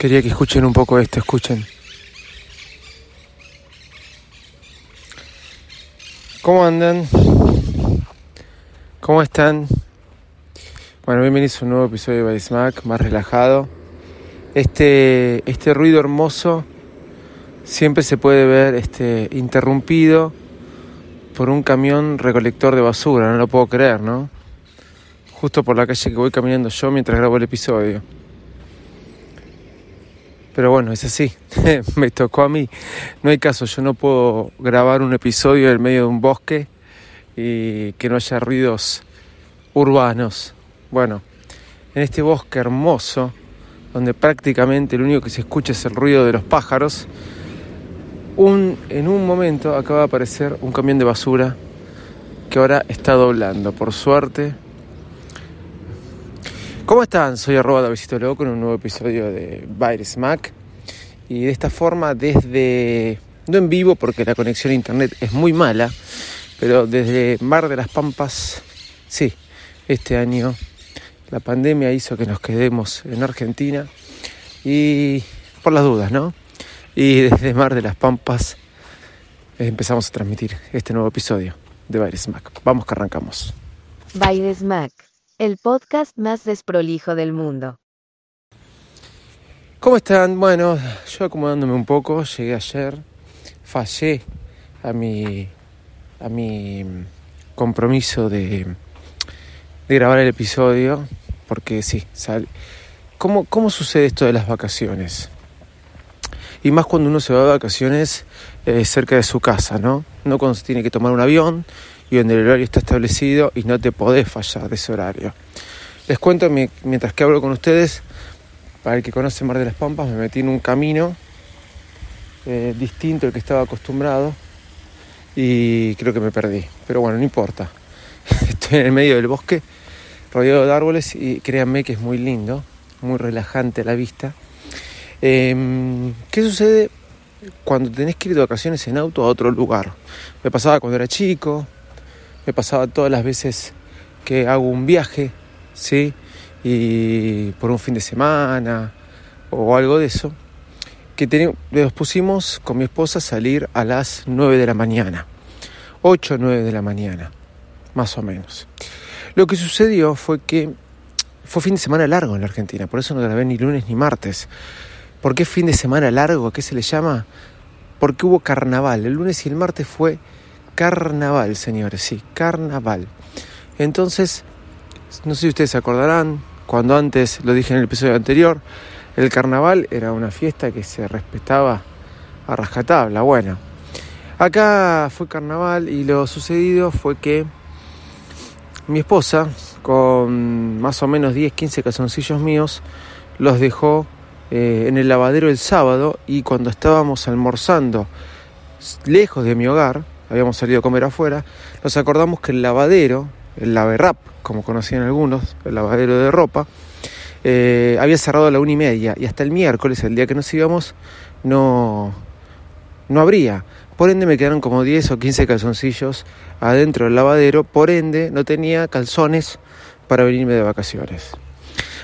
Quería que escuchen un poco esto, escuchen. ¿Cómo andan? ¿Cómo están? Bueno, bienvenidos a un nuevo episodio de Smack, más relajado. Este, este ruido hermoso siempre se puede ver este, interrumpido por un camión recolector de basura, no lo puedo creer, ¿no? Justo por la calle que voy caminando yo mientras grabo el episodio. Pero bueno, es así. Me tocó a mí. No hay caso, yo no puedo grabar un episodio en medio de un bosque y que no haya ruidos urbanos. Bueno, en este bosque hermoso, donde prácticamente lo único que se escucha es el ruido de los pájaros, en un momento acaba de aparecer un camión de basura que ahora está doblando. Por suerte, ¿Cómo están? Soy arroba Davidito Loco con un nuevo episodio de Baile Smack. Y de esta forma, desde, no en vivo porque la conexión a internet es muy mala, pero desde Mar de las Pampas, sí, este año la pandemia hizo que nos quedemos en Argentina y por las dudas, ¿no? Y desde Mar de las Pampas empezamos a transmitir este nuevo episodio de Baile Smack. Vamos que arrancamos. Baile Smack el podcast más desprolijo del mundo. ¿Cómo están? Bueno, yo acomodándome un poco, llegué ayer, fallé a mi, a mi compromiso de, de grabar el episodio, porque sí, sale. ¿Cómo, ¿Cómo sucede esto de las vacaciones? Y más cuando uno se va de vacaciones eh, cerca de su casa, ¿no? No cuando se tiene que tomar un avión y donde el horario está establecido y no te podés fallar de ese horario. Les cuento mientras que hablo con ustedes, para el que conoce Mar de las Pampas, me metí en un camino eh, distinto al que estaba acostumbrado y creo que me perdí. Pero bueno, no importa. Estoy en el medio del bosque, rodeado de árboles y créanme que es muy lindo, muy relajante la vista. Em, ¿Qué sucede cuando tenés que ir de vacaciones en auto a otro lugar? Me pasaba cuando era chico, me pasaba todas las veces que hago un viaje, ¿sí? Y por un fin de semana o algo de eso, que nos pusimos con mi esposa a salir a las 9 de la mañana, 8 o 9 de la mañana, más o menos. Lo que sucedió fue que fue fin de semana largo en la Argentina, por eso no grabé ni lunes ni martes. ¿Por qué fin de semana largo? ¿A qué se le llama? Porque hubo carnaval. El lunes y el martes fue carnaval, señores, sí, carnaval. Entonces, no sé si ustedes se acordarán, cuando antes, lo dije en el episodio anterior, el carnaval era una fiesta que se respetaba a rajatabla. Bueno, acá fue carnaval y lo sucedido fue que mi esposa, con más o menos 10, 15 calzoncillos míos, los dejó eh, en el lavadero el sábado y cuando estábamos almorzando lejos de mi hogar, habíamos salido a comer afuera, nos acordamos que el lavadero, el laverrap, como conocían algunos, el lavadero de ropa, eh, había cerrado a la una y media y hasta el miércoles, el día que nos íbamos, no, no habría. Por ende me quedaron como 10 o 15 calzoncillos adentro del lavadero, por ende no tenía calzones para venirme de vacaciones.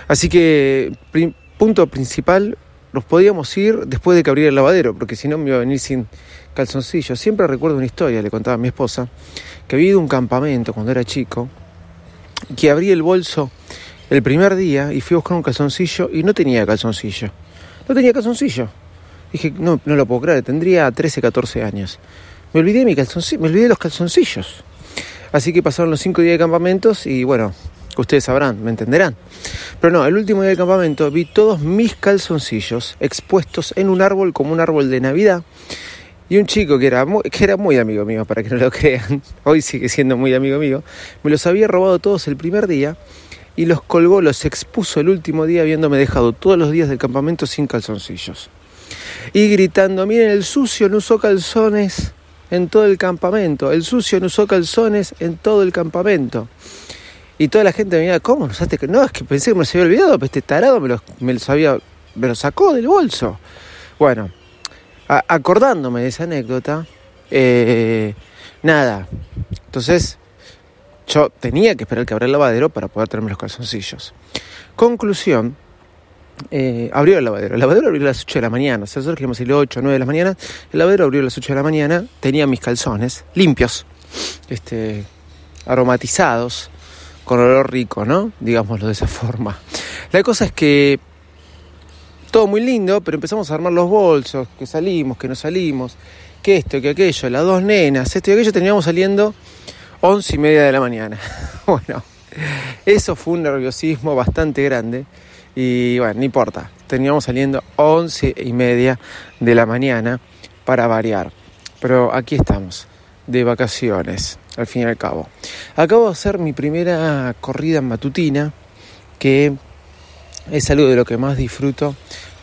Así que, punto principal, nos podíamos ir después de que abriera el lavadero, porque si no me iba a venir sin calzoncillos. Siempre recuerdo una historia, le contaba a mi esposa, que había ido a un campamento cuando era chico, que abrí el bolso el primer día y fui a buscar un calzoncillo y no tenía calzoncillo. No tenía calzoncillo. Dije, no, no lo puedo creer, tendría 13, 14 años. Me olvidé, mi calzoncillo, me olvidé los calzoncillos. Así que pasaron los cinco días de campamentos y bueno, ustedes sabrán, me entenderán. Pero no, el último día del campamento vi todos mis calzoncillos expuestos en un árbol como un árbol de Navidad Y un chico que era, muy, que era muy amigo mío, para que no lo crean, hoy sigue siendo muy amigo mío, me los había robado todos el primer día y los colgó, los expuso el último día habiéndome dejado todos los días del campamento sin calzoncillos. Y gritando, miren, el sucio no usó calzones en todo el campamento, el sucio no usó calzones en todo el campamento. Y toda la gente me decía, ¿cómo? No, es que pensé que me los había olvidado, pero este tarado me los, me los, había, me los sacó del bolso. Bueno, acordándome de esa anécdota, eh, nada. Entonces, yo tenía que esperar que abra el lavadero para poder tenerme los calzoncillos. Conclusión, eh, abrió el lavadero. El lavadero abrió a las 8 de la mañana. O sea, nosotros queríamos ir a las 8 o 9 de la mañana. El lavadero abrió a las 8 de la mañana. Tenía mis calzones limpios, este, aromatizados, con olor rico, ¿no? Digámoslo de esa forma. La cosa es que todo muy lindo, pero empezamos a armar los bolsos, que salimos, que no salimos, que esto, que aquello, las dos nenas, esto y aquello, teníamos saliendo 11 y media de la mañana. bueno, eso fue un nerviosismo bastante grande y bueno, no importa, teníamos saliendo 11 y media de la mañana para variar. Pero aquí estamos, de vacaciones, al fin y al cabo. Acabo de hacer mi primera corrida matutina, que es algo de lo que más disfruto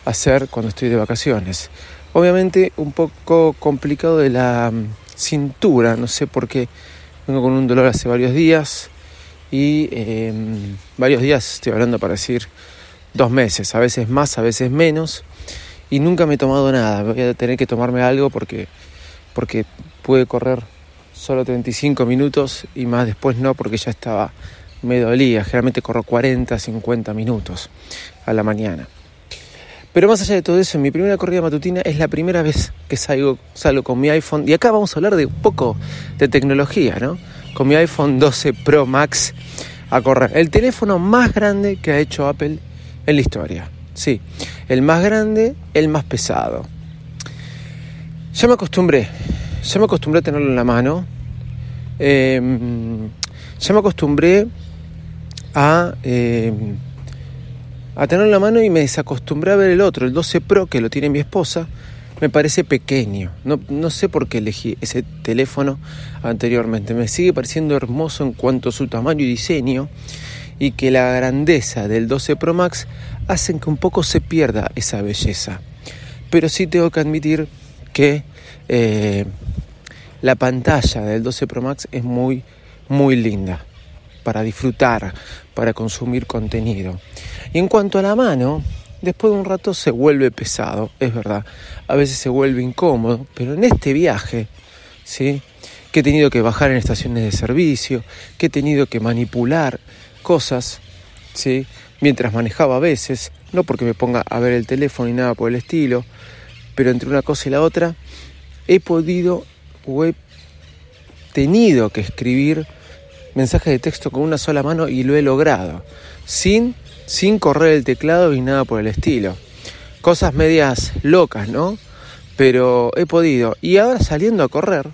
hacer cuando estoy de vacaciones. Obviamente un poco complicado de la mm, cintura, no sé por qué vengo con un dolor hace varios días y em, varios días estoy hablando para decir dos meses, a veces más, a veces menos y nunca me he tomado nada, voy a tener que tomarme algo porque, porque pude correr solo 35 minutos y más después no porque ya estaba, me dolía, generalmente corro 40, 50 minutos a la mañana. Pero más allá de todo eso, en mi primera corrida matutina es la primera vez que salgo, salgo con mi iPhone. Y acá vamos a hablar de un poco de tecnología, ¿no? Con mi iPhone 12 Pro Max a correr. El teléfono más grande que ha hecho Apple en la historia. Sí, el más grande, el más pesado. Ya me acostumbré, ya me acostumbré a tenerlo en la mano. Em, ya me acostumbré a... Em, a tenerlo en la mano y me desacostumbré a ver el otro, el 12 Pro que lo tiene mi esposa, me parece pequeño. No, no sé por qué elegí ese teléfono anteriormente. Me sigue pareciendo hermoso en cuanto a su tamaño y diseño y que la grandeza del 12 Pro Max hacen que un poco se pierda esa belleza. Pero sí tengo que admitir que eh, la pantalla del 12 Pro Max es muy, muy linda para disfrutar, para consumir contenido. Y en cuanto a la mano, después de un rato se vuelve pesado, es verdad. A veces se vuelve incómodo, pero en este viaje, ¿sí? que he tenido que bajar en estaciones de servicio, que he tenido que manipular cosas, ¿sí? mientras manejaba a veces, no porque me ponga a ver el teléfono y nada por el estilo, pero entre una cosa y la otra, he podido o he tenido que escribir mensajes de texto con una sola mano y lo he logrado, sin, sin correr el teclado y nada por el estilo. Cosas medias locas, ¿no? Pero he podido. Y ahora saliendo a correr,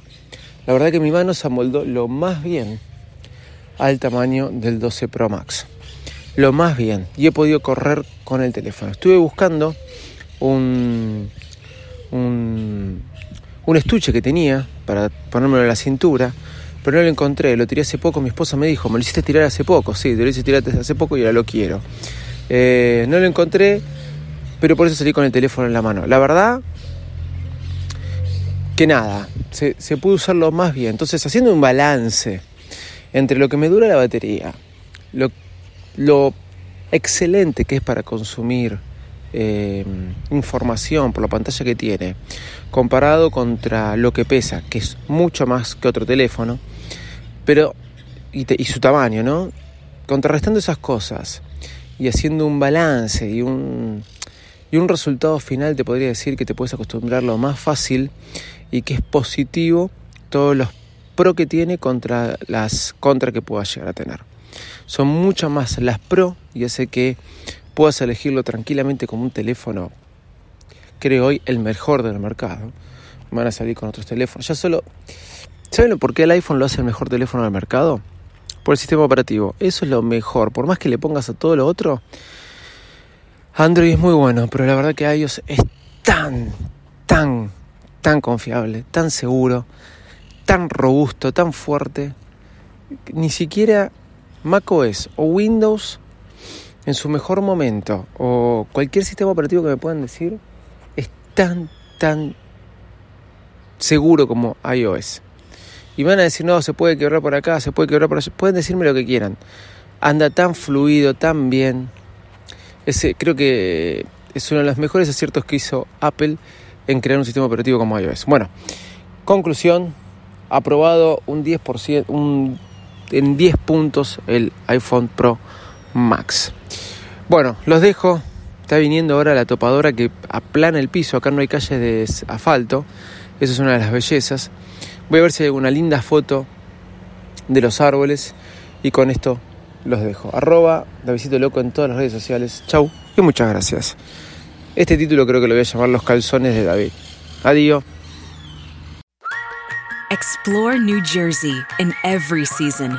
la verdad que mi mano se amoldó lo más bien al tamaño del 12 Pro Max. Lo más bien. Y he podido correr con el teléfono. Estuve buscando un, un, un estuche que tenía para ponérmelo en la cintura pero no lo encontré, lo tiré hace poco, mi esposa me dijo, me lo hiciste tirar hace poco, sí, te lo hice tirar hace poco y ahora lo quiero. Eh, no lo encontré, pero por eso salí con el teléfono en la mano. La verdad que nada, se, pudo usarlo más bien. Entonces, haciendo un balance entre lo que me dura la batería, lo, lo excelente que es para consumir eh, información por la pantalla que tiene, comparado contra lo que pesa, que es mucho más que otro teléfono, pero y, su tamaño, ¿no? Contrarrestando esas cosas y haciendo un balance y un, y un resultado final, te podría decir que te puedes acostumbrar lo más fácil y que es positivo todos los pro que tiene contra las contra que pueda llegar a tener. Son mucho más las pro y hace que puedas elegirlo tranquilamente como un teléfono, creo hoy el mejor del mercado. Van a salir con otros teléfonos. Ya solo. ¿Saben por qué el iPhone lo hace el mejor teléfono del mercado? Por el sistema operativo. Eso es lo mejor. Por más que le pongas a todo lo otro, Android es muy bueno, pero la verdad que iOS es tan, tan, tan confiable, tan seguro, tan robusto, tan fuerte. Ni siquiera macOS o Windows en su mejor momento o cualquier sistema operativo que me puedan decir es tan, tan seguro como iOS. Y van a decir, no, se puede quebrar por acá, se puede quebrar por allá. Pueden decirme lo que quieran. Anda tan fluido, tan bien. Ese, creo que es uno de los mejores aciertos que hizo Apple en crear un sistema operativo como iOS. Bueno, conclusión, aprobado un 10%, un, en 10 puntos el iPhone Pro Max. Bueno, los dejo. Está viniendo ahora la topadora que aplana el piso. Acá no hay calles de asfalto. Eso es una de las bellezas. Voy a ver si hay alguna linda foto de los árboles. Y con esto los dejo. Arroba Davidito Loco en todas las redes sociales. Chau y muchas gracias. Este título creo que lo voy a llamar Los calzones de David. Adiós. Explore New Jersey in every season.